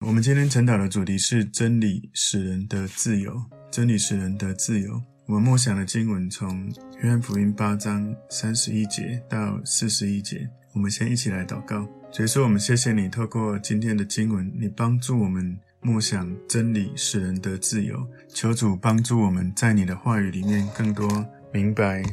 我们今天晨祷的主题是真理使人的自由。真理使人的自由。我们默想的经文从约翰福音八章三十一节到四十一节。我们先一起来祷告。所以说，我们谢谢你透过今天的经文，你帮助我们默想真理使人的自由。求主帮助我们在你的话语里面更多明白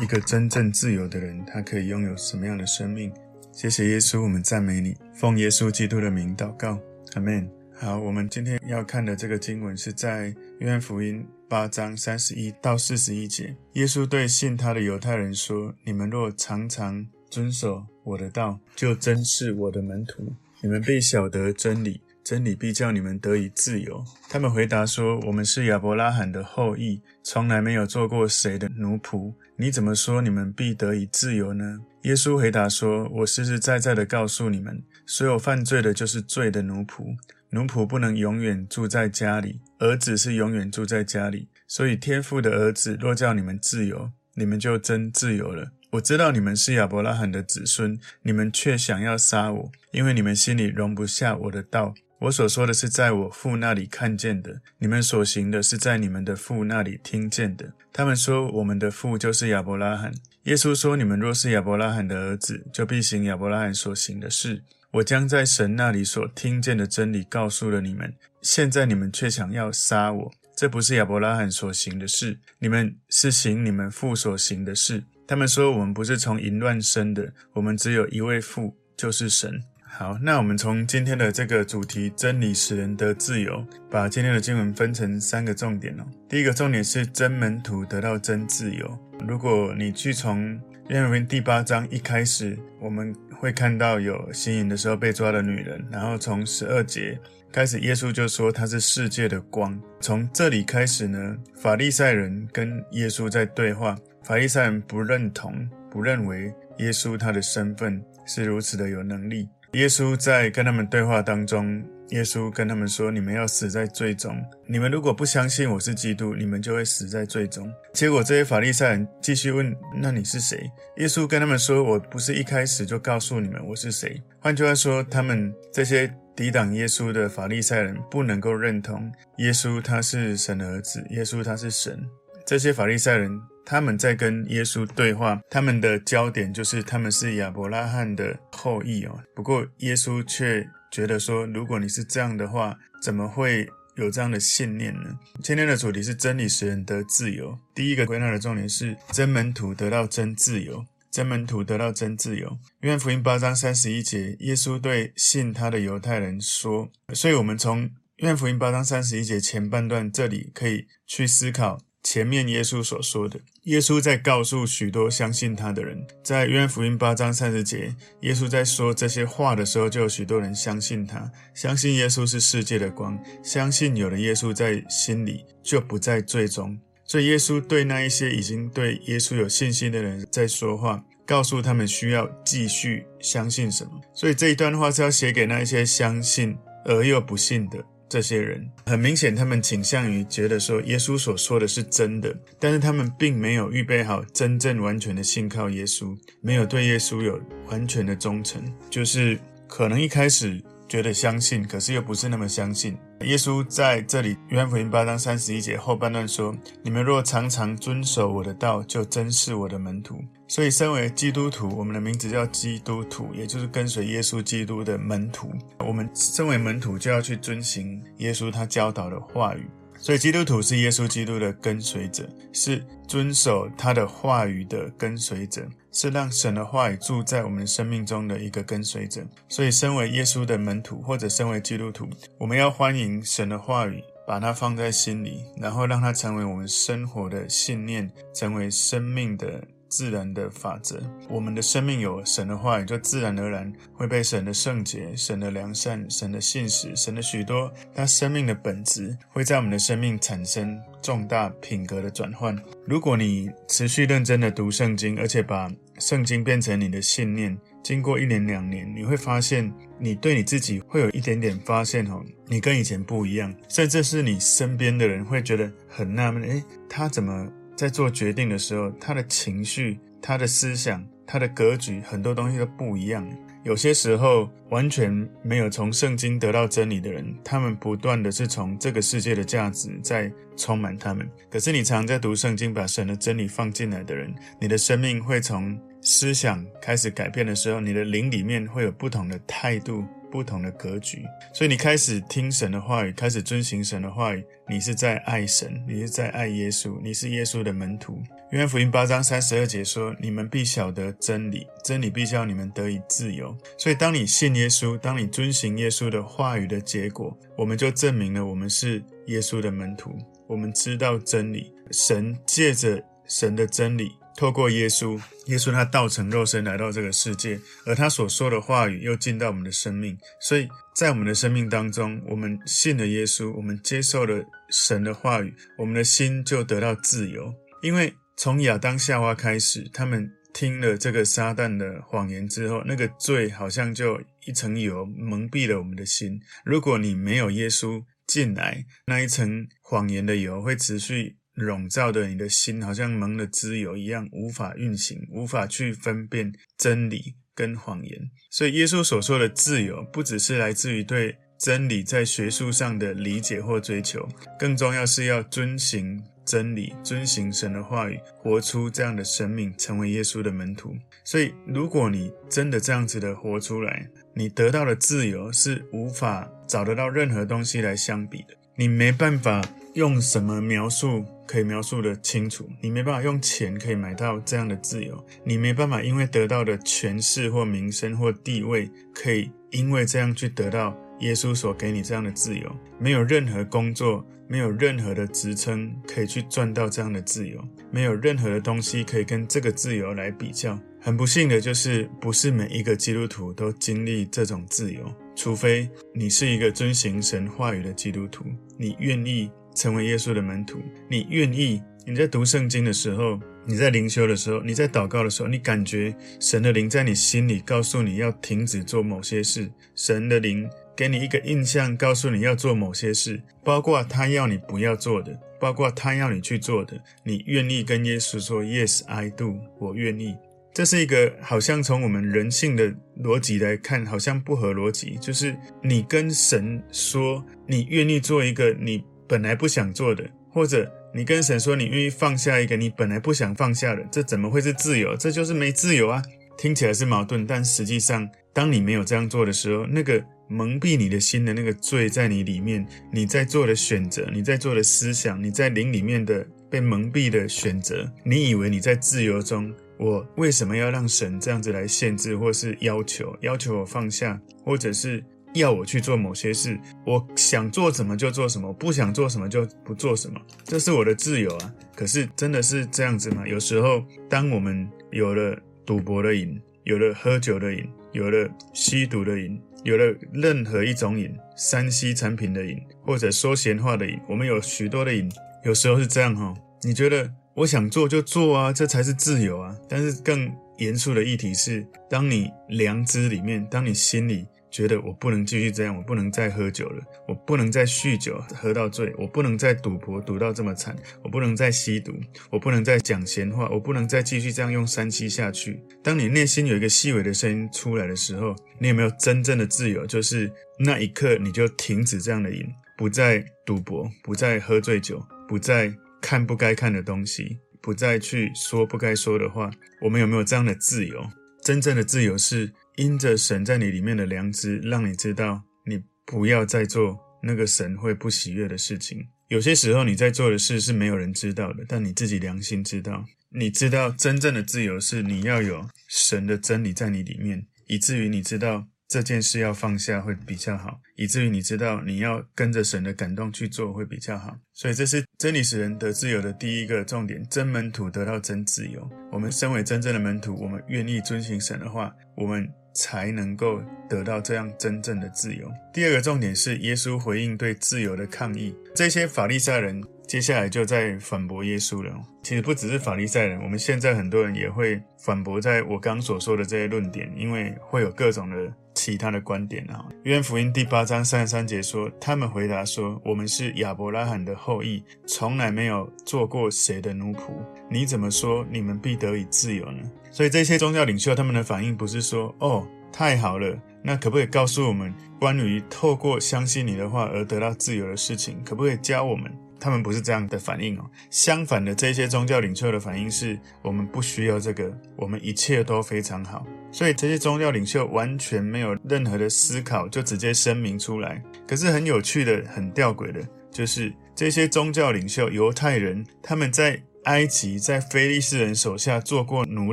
一个真正自由的人，他可以拥有什么样的生命。谢谢耶稣，我们赞美你，奉耶稣基督的名祷告，阿门。好，我们今天要看的这个经文是在约翰福音八章三十一到四十一节。耶稣对信他的犹太人说：“你们若常常遵守我的道，就真是我的门徒。你们必晓得真理，真理必叫你们得以自由。”他们回答说：“我们是亚伯拉罕的后裔，从来没有做过谁的奴仆。你怎么说你们必得以自由呢？”耶稣回答说：“我实实在在的告诉你们，所有犯罪的，就是罪的奴仆。”奴仆不能永远住在家里，儿子是永远住在家里。所以天父的儿子若叫你们自由，你们就真自由了。我知道你们是亚伯拉罕的子孙，你们却想要杀我，因为你们心里容不下我的道。我所说的是在我父那里看见的，你们所行的是在你们的父那里听见的。他们说我们的父就是亚伯拉罕。耶稣说：你们若是亚伯拉罕的儿子，就必行亚伯拉罕所行的事。我将在神那里所听见的真理告诉了你们，现在你们却想要杀我，这不是亚伯拉罕所行的事，你们是行你们父所行的事。他们说，我们不是从淫乱生的，我们只有一位父，就是神。好，那我们从今天的这个主题“真理使人得自由”，把今天的经文分成三个重点哦。第一个重点是真门徒得到真自由。如果你去从约翰福音第八章一开始，我们会看到有行淫的时候被抓的女人，然后从十二节开始，耶稣就说他是世界的光。从这里开始呢，法利赛人跟耶稣在对话，法利赛人不认同，不认为耶稣他的身份是如此的有能力。耶稣在跟他们对话当中，耶稣跟他们说：“你们要死在罪中。你们如果不相信我是基督，你们就会死在罪中。”结果这些法利赛人继续问：“那你是谁？”耶稣跟他们说：“我不是一开始就告诉你们我是谁。”换句话说，他们这些抵挡耶稣的法利赛人不能够认同耶稣他是神的儿子，耶稣他是神。这些法利赛人。他们在跟耶稣对话，他们的焦点就是他们是亚伯拉罕的后裔哦。不过耶稣却觉得说，如果你是这样的话，怎么会有这样的信念呢？今天的主题是真理使人得自由。第一个归纳的重点是真门徒得到真自由，真门徒得到真自由。约翰福音八章三十一节，耶稣对信他的犹太人说，所以我们从约翰福音八章三十一节前半段这里可以去思考。前面耶稣所说的，耶稣在告诉许多相信他的人，在约翰福音八章三十节，耶稣在说这些话的时候，就有许多人相信他，相信耶稣是世界的光，相信有了耶稣在心里，就不在罪中。所以耶稣对那一些已经对耶稣有信心的人在说话，告诉他们需要继续相信什么。所以这一段话是要写给那一些相信而又不信的。这些人。很明显，他们倾向于觉得说耶稣所说的是真的，但是他们并没有预备好真正完全的信靠耶稣，没有对耶稣有完全的忠诚，就是可能一开始觉得相信，可是又不是那么相信。耶稣在这里，约翰福音八章三十一节后半段说：“你们若常常遵守我的道，就真是我的门徒。”所以，身为基督徒，我们的名字叫基督徒，也就是跟随耶稣基督的门徒。我们身为门徒，就要去遵行耶稣他教导的话语。所以，基督徒是耶稣基督的跟随者，是遵守他的话语的跟随者，是让神的话语住在我们生命中的一个跟随者。所以，身为耶稣的门徒，或者身为基督徒，我们要欢迎神的话语，把它放在心里，然后让它成为我们生活的信念，成为生命的。自然的法则，我们的生命有神的话语，就自然而然会被神的圣洁、神的良善、神的信实、神的许多他生命的本质，会在我们的生命产生重大品格的转换。如果你持续认真的读圣经，而且把圣经变成你的信念，经过一年两年，你会发现你对你自己会有一点点发现哦，你跟以前不一样，甚至是你身边的人会觉得很纳闷，诶，他怎么？在做决定的时候，他的情绪、他的思想、他的格局，很多东西都不一样。有些时候，完全没有从圣经得到真理的人，他们不断的是从这个世界的价值在充满他们。可是你常在读圣经，把神的真理放进来的人，你的生命会从思想开始改变的时候，你的灵里面会有不同的态度。不同的格局，所以你开始听神的话语，开始遵行神的话语，你是在爱神，你是在爱耶稣，你是耶稣的门徒。约翰福音八章三十二节说：“你们必晓得真理，真理必叫你们得以自由。”所以，当你信耶稣，当你遵行耶稣的话语的结果，我们就证明了我们是耶稣的门徒。我们知道真理，神借着神的真理。透过耶稣，耶稣他道成肉身来到这个世界，而他所说的话语又进到我们的生命，所以在我们的生命当中，我们信了耶稣，我们接受了神的话语，我们的心就得到自由。因为从亚当夏娃开始，他们听了这个撒旦的谎言之后，那个罪好像就一层油蒙蔽了我们的心。如果你没有耶稣进来，那一层谎言的油会持续。笼罩的你的心，好像蒙了脂油一样，无法运行，无法去分辨真理跟谎言。所以，耶稣所说的自由，不只是来自于对真理在学术上的理解或追求，更重要是要遵行真理，遵行神的话语，活出这样的生命，成为耶稣的门徒。所以，如果你真的这样子的活出来，你得到的自由是无法找得到任何东西来相比的。你没办法用什么描述可以描述得清楚，你没办法用钱可以买到这样的自由，你没办法因为得到的权势或名声或地位，可以因为这样去得到耶稣所给你这样的自由。没有任何工作，没有任何的职称可以去赚到这样的自由，没有任何的东西可以跟这个自由来比较。很不幸的就是，不是每一个基督徒都经历这种自由。除非你是一个遵行神话语的基督徒，你愿意成为耶稣的门徒，你愿意你在读圣经的时候，你在灵修的时候，你在祷告的时候，你感觉神的灵在你心里告诉你要停止做某些事，神的灵给你一个印象，告诉你要做某些事，包括他要你不要做的，包括他要你去做的，你愿意跟耶稣说 “Yes, I do”，我愿意。这是一个好像从我们人性的逻辑来看，好像不合逻辑。就是你跟神说你愿意做一个你本来不想做的，或者你跟神说你愿意放下一个你本来不想放下的，这怎么会是自由？这就是没自由啊！听起来是矛盾，但实际上，当你没有这样做的时候，那个蒙蔽你的心的那个罪在你里面，你在做的选择，你在做的思想，你在灵里面的被蒙蔽的选择，你以为你在自由中。我为什么要让神这样子来限制，或是要求要求我放下，或者是要我去做某些事？我想做什么就做什么，不想做什么就不做什么，这是我的自由啊！可是真的是这样子吗？有时候，当我们有了赌博的瘾，有了喝酒的瘾，有了吸毒的瘾，有了任何一种瘾，3C 产品的瘾，或者说闲话的瘾，我们有许多的瘾，有时候是这样哈。你觉得？我想做就做啊，这才是自由啊！但是更严肃的议题是，当你良知里面，当你心里觉得我不能继续这样，我不能再喝酒了，我不能再酗酒喝到醉，我不能再赌博赌到这么惨，我不能再吸毒，我不能再讲闲话，我不能再继续这样用三七下去。当你内心有一个细微的声音出来的时候，你有没有真正的自由？就是那一刻你就停止这样的瘾，不再赌博，不再喝醉酒，不再。看不该看的东西，不再去说不该说的话。我们有没有这样的自由？真正的自由是因着神在你里面的良知，让你知道你不要再做那个神会不喜悦的事情。有些时候你在做的事是没有人知道的，但你自己良心知道。你知道真正的自由是你要有神的真理在你里面，以至于你知道。这件事要放下会比较好，以至于你知道你要跟着神的感动去做会比较好。所以这是真理使人得自由的第一个重点，真门徒得到真自由。我们身为真正的门徒，我们愿意遵行神的话，我们才能够得到这样真正的自由。第二个重点是耶稣回应对自由的抗议。这些法利赛人接下来就在反驳耶稣了。其实不只是法利赛人，我们现在很多人也会反驳在我刚所说的这些论点，因为会有各种的其他的观点啊。约福音第八章三十三节说：“他们回答说，我们是亚伯拉罕的后裔，从来没有做过谁的奴仆。你怎么说你们必得以自由呢？”所以这些宗教领袖他们的反应不是说：“哦，太好了，那可不可以告诉我们关于透过相信你的话而得到自由的事情？可不可以教我们？”他们不是这样的反应哦，相反的，这些宗教领袖的反应是我们不需要这个，我们一切都非常好。所以这些宗教领袖完全没有任何的思考，就直接声明出来。可是很有趣的、很吊诡的，就是这些宗教领袖犹太人，他们在。埃及在非利士人手下做过奴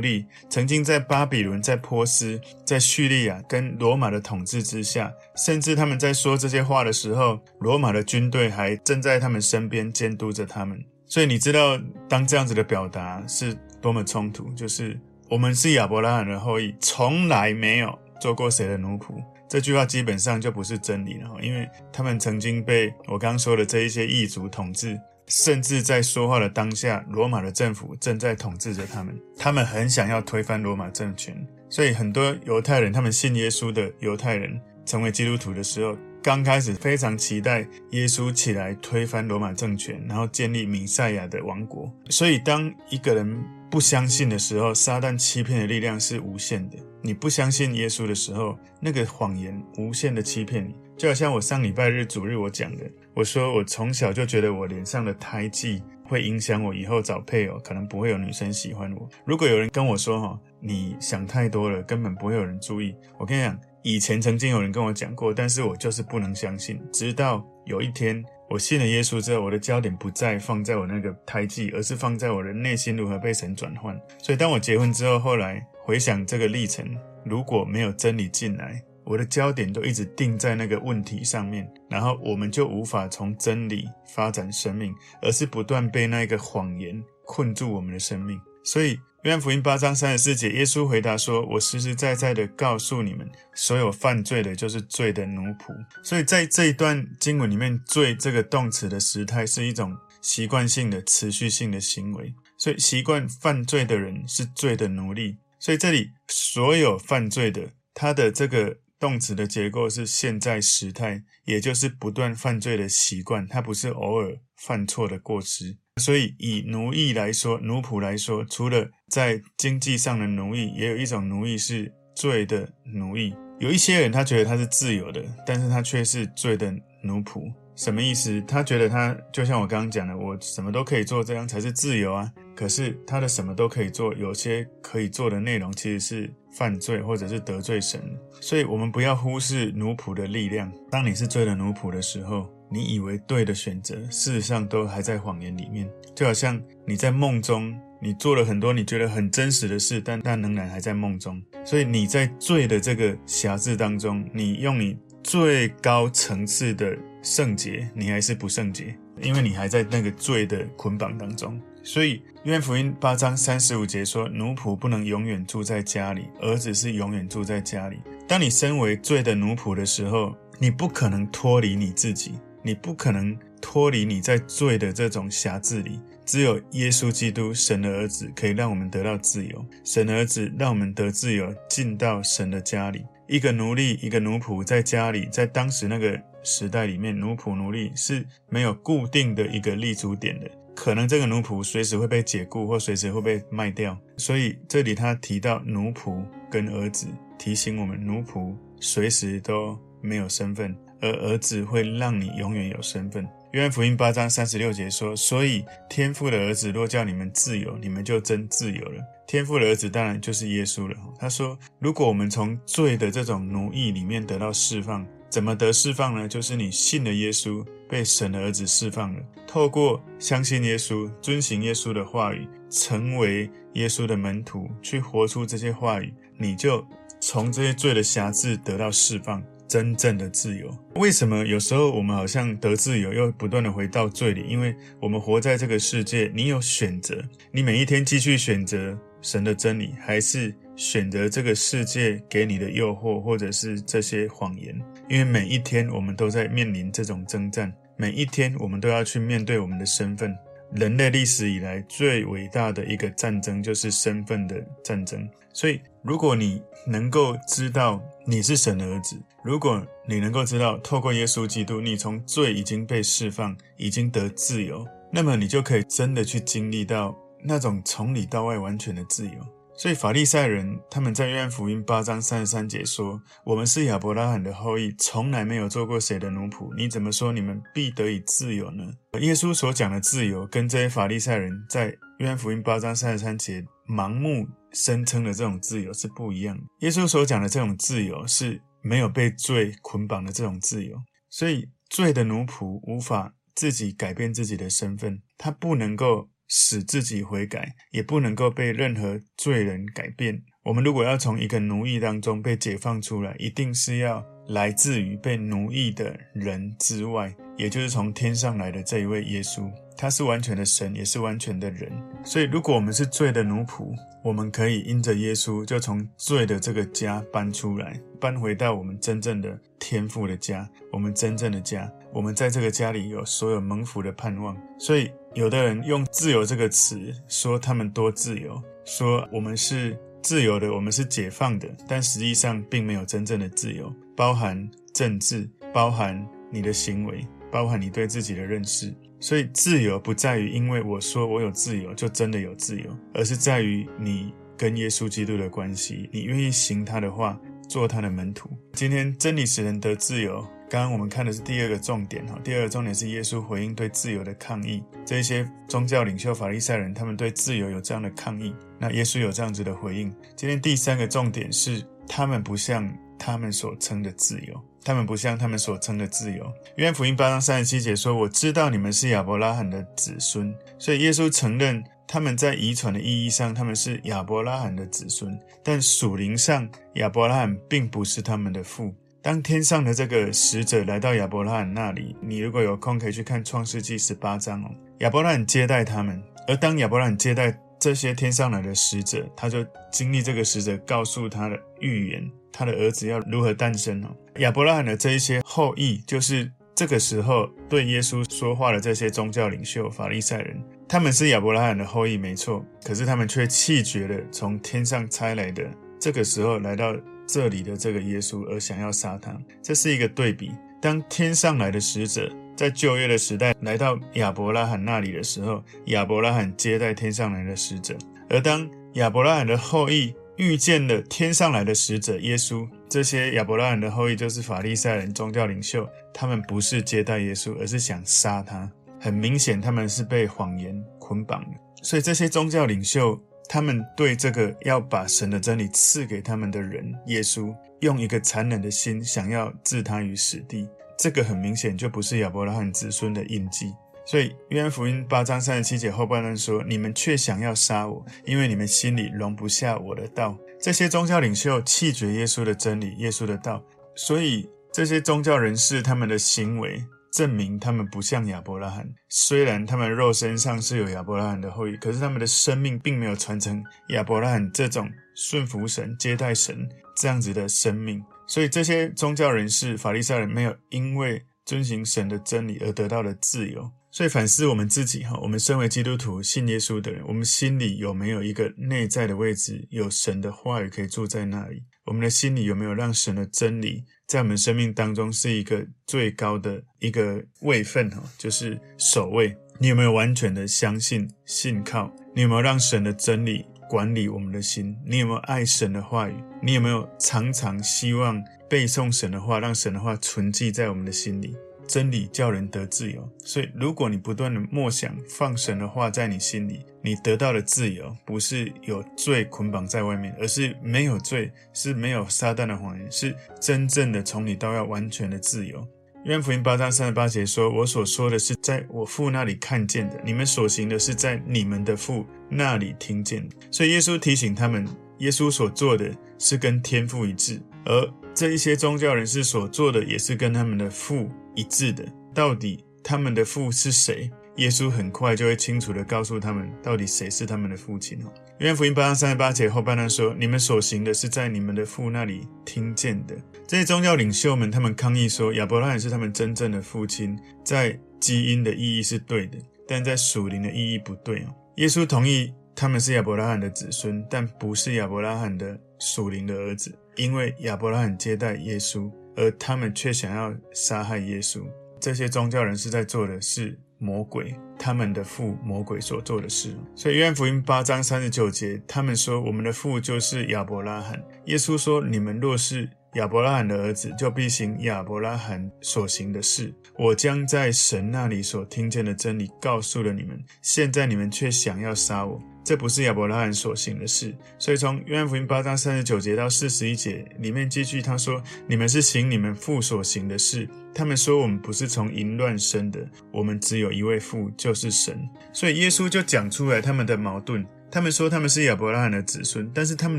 隶，曾经在巴比伦、在波斯、在叙利亚跟罗马的统治之下，甚至他们在说这些话的时候，罗马的军队还正在他们身边监督着他们。所以你知道，当这样子的表达是多么冲突，就是我们是亚伯拉罕的后裔，从来没有做过谁的奴仆。这句话基本上就不是真理了，因为他们曾经被我刚刚说的这一些异族统治。甚至在说话的当下，罗马的政府正在统治着他们。他们很想要推翻罗马政权，所以很多犹太人，他们信耶稣的犹太人，成为基督徒的时候，刚开始非常期待耶稣起来推翻罗马政权，然后建立弥赛亚的王国。所以，当一个人不相信的时候，撒旦欺骗的力量是无限的。你不相信耶稣的时候，那个谎言无限的欺骗你。就好像我上礼拜日主日我讲的，我说我从小就觉得我脸上的胎记会影响我以后找配偶，可能不会有女生喜欢我。如果有人跟我说哈，你想太多了，根本不会有人注意。我跟你讲，以前曾经有人跟我讲过，但是我就是不能相信。直到有一天我信了耶稣之后，我的焦点不再放在我那个胎记，而是放在我的内心如何被神转换。所以当我结婚之后，后来回想这个历程，如果没有真理进来。我的焦点都一直定在那个问题上面，然后我们就无法从真理发展生命，而是不断被那个谎言困住我们的生命。所以，约翰福音八章三十四节，耶稣回答说：“我实实在在的告诉你们，所有犯罪的，就是罪的奴仆。”所以在这一段经文里面，“罪”这个动词的时态是一种习惯性的、持续性的行为。所以，习惯犯罪的人是罪的奴隶。所以，这里所有犯罪的，他的这个。动词的结构是现在时态，也就是不断犯罪的习惯，它不是偶尔犯错的过失。所以以奴役来说，奴仆来说，除了在经济上的奴役，也有一种奴役是罪的奴役。有一些人他觉得他是自由的，但是他却是罪的奴仆。什么意思？他觉得他就像我刚刚讲的，我什么都可以做，这样才是自由啊。可是他的什么都可以做，有些可以做的内容其实是犯罪或者是得罪神。所以我们不要忽视奴仆的力量。当你是罪的奴仆的时候，你以为对的选择，事实上都还在谎言里面。就好像你在梦中，你做了很多你觉得很真实的事，但但仍然还在梦中。所以你在罪的这个辖制当中，你用你最高层次的。圣洁，你还是不圣洁，因为你还在那个罪的捆绑当中。所以，约翰福音八章三十五节说：“奴仆不能永远住在家里，儿子是永远住在家里。”当你身为罪的奴仆的时候，你不可能脱离你自己，你不可能脱离你在罪的这种辖制里。只有耶稣基督，神的儿子，可以让我们得到自由。神的儿子让我们得自由，进到神的家里。一个奴隶，一个奴仆在家里，在当时那个。时代里面，奴仆奴隶是没有固定的一个立足点的，可能这个奴仆随时会被解雇，或随时会被卖掉。所以这里他提到奴仆跟儿子，提醒我们奴仆随时都没有身份，而儿子会让你永远有身份。约翰福音八章三十六节说：“所以天父的儿子若叫你们自由，你们就真自由了。天父的儿子当然就是耶稣了。”他说：“如果我们从罪的这种奴役里面得到释放。”怎么得释放呢？就是你信了耶稣，被神的儿子释放了。透过相信耶稣，遵行耶稣的话语，成为耶稣的门徒，去活出这些话语，你就从这些罪的辖制得到释放，真正的自由。为什么有时候我们好像得自由，又不断的回到罪里？因为我们活在这个世界，你有选择，你每一天继续选择神的真理，还是选择这个世界给你的诱惑，或者是这些谎言？因为每一天我们都在面临这种征战，每一天我们都要去面对我们的身份。人类历史以来最伟大的一个战争就是身份的战争。所以，如果你能够知道你是神的儿子，如果你能够知道透过耶稣基督，你从罪已经被释放，已经得自由，那么你就可以真的去经历到那种从里到外完全的自由。所以法利赛人他们在约翰福音八章三十三节说：“我们是亚伯拉罕的后裔，从来没有做过谁的奴仆。你怎么说你们必得以自由呢？”耶稣所讲的自由，跟这些法利赛人在约翰福音八章三十三节盲目声称的这种自由是不一样的。耶稣所讲的这种自由，是没有被罪捆绑的这种自由。所以罪的奴仆无法自己改变自己的身份，他不能够。使自己悔改，也不能够被任何罪人改变。我们如果要从一个奴役当中被解放出来，一定是要来自于被奴役的人之外，也就是从天上来的这一位耶稣。他是完全的神，也是完全的人。所以，如果我们是罪的奴仆，我们可以因着耶稣，就从罪的这个家搬出来，搬回到我们真正的天父的家，我们真正的家。我们在这个家里有所有蒙福的盼望。所以。有的人用“自由”这个词说他们多自由，说我们是自由的，我们是解放的，但实际上并没有真正的自由，包含政治，包含你的行为，包含你对自己的认识。所以，自由不在于因为我说我有自由就真的有自由，而是在于你跟耶稣基督的关系，你愿意行他的话，做他的门徒。今天真理使人得自由。刚刚我们看的是第二个重点哈，第二个重点是耶稣回应对自由的抗议。这些宗教领袖法利赛人，他们对自由有这样的抗议，那耶稣有这样子的回应。今天第三个重点是，他们不像他们所称的自由，他们不像他们所称的自由。约翰福音八章三十七节说：“我知道你们是亚伯拉罕的子孙。”所以耶稣承认他们在遗传的意义上，他们是亚伯拉罕的子孙，但属灵上，亚伯拉罕并不是他们的父。当天上的这个使者来到亚伯拉罕那里，你如果有空可以去看创世纪十八章哦。亚伯拉罕接待他们，而当亚伯拉罕接待这些天上来的使者，他就经历这个使者告诉他的预言，他的儿子要如何诞生哦。亚伯拉罕的这一些后裔，就是这个时候对耶稣说话的这些宗教领袖法利赛人，他们是亚伯拉罕的后裔没错，可是他们却弃绝了从天上差来的，这个时候来到。这里的这个耶稣，而想要杀他，这是一个对比。当天上来的使者在旧约的时代来到亚伯拉罕那里的时候，亚伯拉罕接待天上来的使者；而当亚伯拉罕的后裔遇见了天上来的使者耶稣，这些亚伯拉罕的后裔就是法利赛人、宗教领袖，他们不是接待耶稣，而是想杀他。很明显，他们是被谎言捆绑的。所以这些宗教领袖。他们对这个要把神的真理赐给他们的人，耶稣用一个残忍的心想要置他于死地，这个很明显就不是亚伯拉罕子孙的印记。所以约翰福音八章三十七节后半段说：“你们却想要杀我，因为你们心里容不下我的道。”这些宗教领袖弃绝耶稣的真理，耶稣的道，所以这些宗教人士他们的行为。证明他们不像亚伯拉罕，虽然他们肉身上是有亚伯拉罕的后裔，可是他们的生命并没有传承亚伯拉罕这种顺服神、接待神这样子的生命。所以这些宗教人士、法利赛人没有因为遵行神的真理而得到了自由。所以反思我们自己哈，我们身为基督徒、信耶稣的人，我们心里有没有一个内在的位置，有神的话语可以住在那里？我们的心里有没有让神的真理在我们生命当中是一个最高的一个位份哈，就是守卫。你有没有完全的相信、信靠？你有没有让神的真理管理我们的心？你有没有爱神的话语？你有没有常常希望背诵神的话，让神的话存记在我们的心里？真理叫人得自由，所以如果你不断的默想放神的话在你心里，你得到的自由不是有罪捆绑在外面，而是没有罪，是没有撒旦的谎言，是真正的从里到外完全的自由。约翰福音八章三十八节说：“我所说的是在我父那里看见的，你们所行的是在你们的父那里听见的。”所以耶稣提醒他们，耶稣所做的是跟天父一致，而这一些宗教人士所做的也是跟他们的父。一致的，到底他们的父是谁？耶稣很快就会清楚地告诉他们，到底谁是他们的父亲哦。约翰福音八章三十八节后半段说：“你们所行的是在你们的父那里听见的。”这些宗教领袖们，他们抗议说，亚伯拉罕是他们真正的父亲。在基因的意义是对的，但在属灵的意义不对。耶稣同意他们是亚伯拉罕的子孙，但不是亚伯拉罕的属灵的儿子，因为亚伯拉罕接待耶稣，而他们却想要杀害耶稣。这些宗教人士在做的是魔鬼他们的父魔鬼所做的事。所以约翰福音八章三十九节，他们说我们的父就是亚伯拉罕。耶稣说：你们若是亚伯拉罕的儿子，就必行亚伯拉罕所行的事。我将在神那里所听见的真理告诉了你们，现在你们却想要杀我，这不是亚伯拉罕所行的事。所以从约翰福音八章三十九节到四十一节里面继续他说：你们是行你们父所行的事。他们说我们不是从淫乱生的，我们只有一位父，就是神。所以耶稣就讲出来他们的矛盾。他们说他们是亚伯拉罕的子孙，但是他们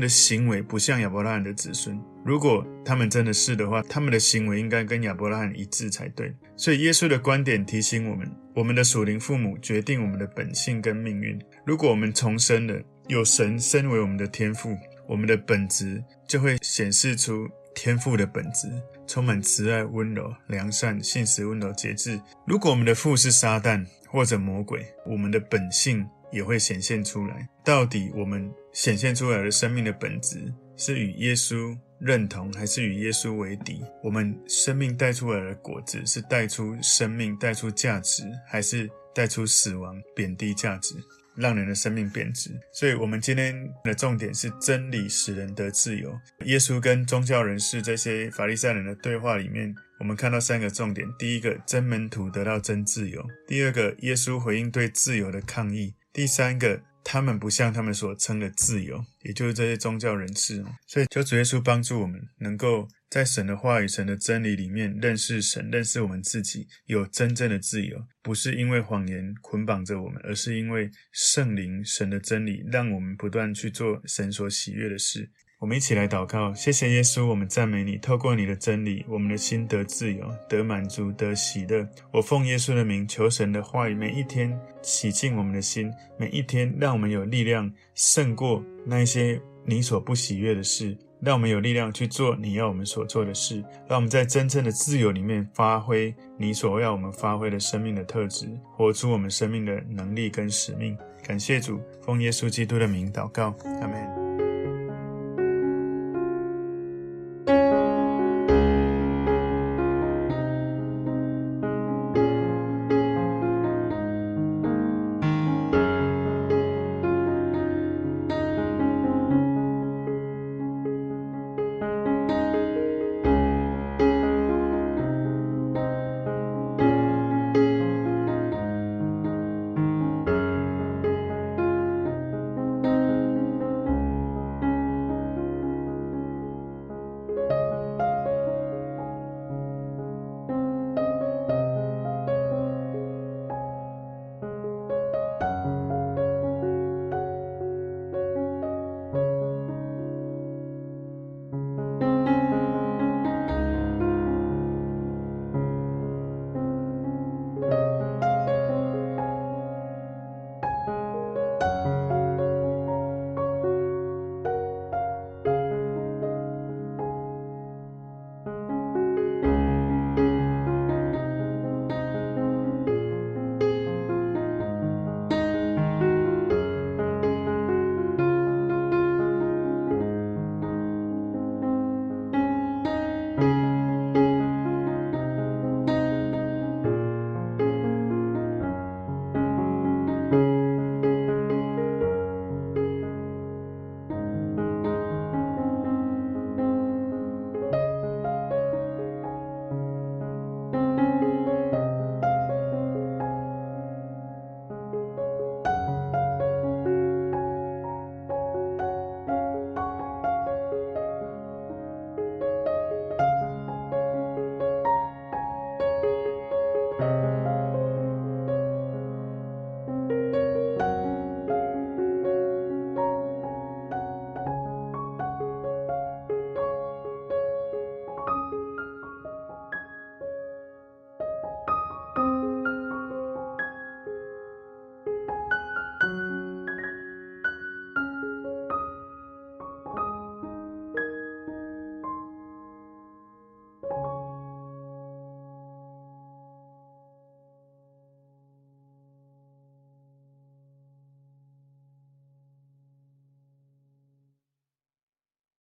的行为不像亚伯拉罕的子孙。如果他们真的是的话，他们的行为应该跟亚伯拉罕一致才对。所以耶稣的观点提醒我们：我们的属灵父母决定我们的本性跟命运。如果我们重生了，有神身为我们的天赋，我们的本质就会显示出天赋的本质，充满慈爱、温柔、良善、信实、温柔、节制。如果我们的父是撒旦或者魔鬼，我们的本性。也会显现出来。到底我们显现出来的生命的本质是与耶稣认同，还是与耶稣为敌？我们生命带出来的果子是带出生命、带出价值，还是带出死亡、贬低价值，让人的生命贬值？所以，我们今天的重点是真理使人得自由。耶稣跟宗教人士这些法利赛人的对话里面，我们看到三个重点：第一个，真门徒得到真自由；第二个，耶稣回应对自由的抗议。第三个，他们不像他们所称的自由，也就是这些宗教人士。所以，求主耶稣帮助我们，能够在神的话语、神的真理里面认识神，认识我们自己，有真正的自由。不是因为谎言捆绑着我们，而是因为圣灵、神的真理，让我们不断去做神所喜悦的事。我们一起来祷告，谢谢耶稣，我们赞美你。透过你的真理，我们的心得自由，得满足，得喜乐。我奉耶稣的名，求神的话语每一天洗净我们的心，每一天让我们有力量胜过那些你所不喜悦的事，让我们有力量去做你要我们所做的事，让我们在真正的自由里面发挥你所要我们发挥的生命的特质，活出我们生命的能力跟使命。感谢主，奉耶稣基督的名祷告，阿门。